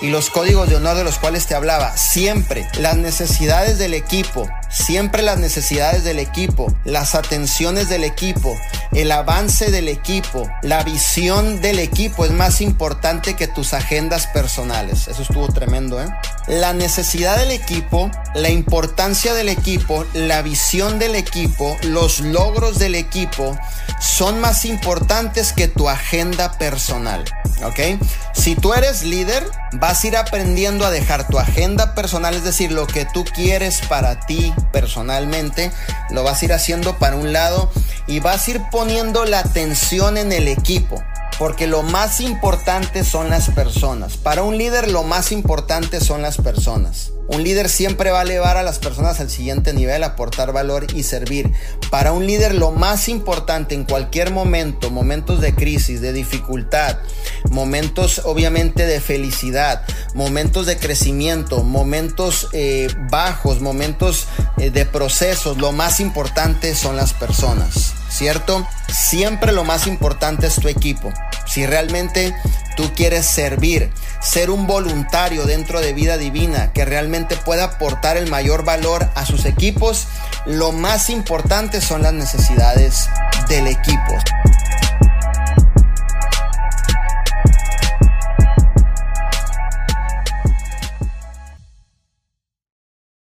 y los códigos de honor de los cuales te hablaba. Siempre las necesidades del equipo, siempre las necesidades del equipo, las atenciones del equipo, el avance del equipo, la visión del equipo es más importante que tus agendas personales. Eso estuvo tremendo, ¿eh? La necesidad del equipo, la importancia del equipo, la visión del equipo, los logros del equipo son más importantes que tu agenda personal. ¿Ok? Si tú eres líder, vas a ir aprendiendo a dejar tu agenda personal, es decir, lo que tú quieres para ti personalmente, lo vas a ir haciendo para un lado y vas a ir poniendo la atención en el equipo. Porque lo más importante son las personas. Para un líder lo más importante son las personas. Un líder siempre va a elevar a las personas al siguiente nivel, aportar valor y servir. Para un líder lo más importante en cualquier momento, momentos de crisis, de dificultad, momentos obviamente de felicidad, momentos de crecimiento, momentos eh, bajos, momentos eh, de procesos, lo más importante son las personas. ¿Cierto? Siempre lo más importante es tu equipo. Si realmente tú quieres servir, ser un voluntario dentro de vida divina que realmente pueda aportar el mayor valor a sus equipos, lo más importante son las necesidades del equipo.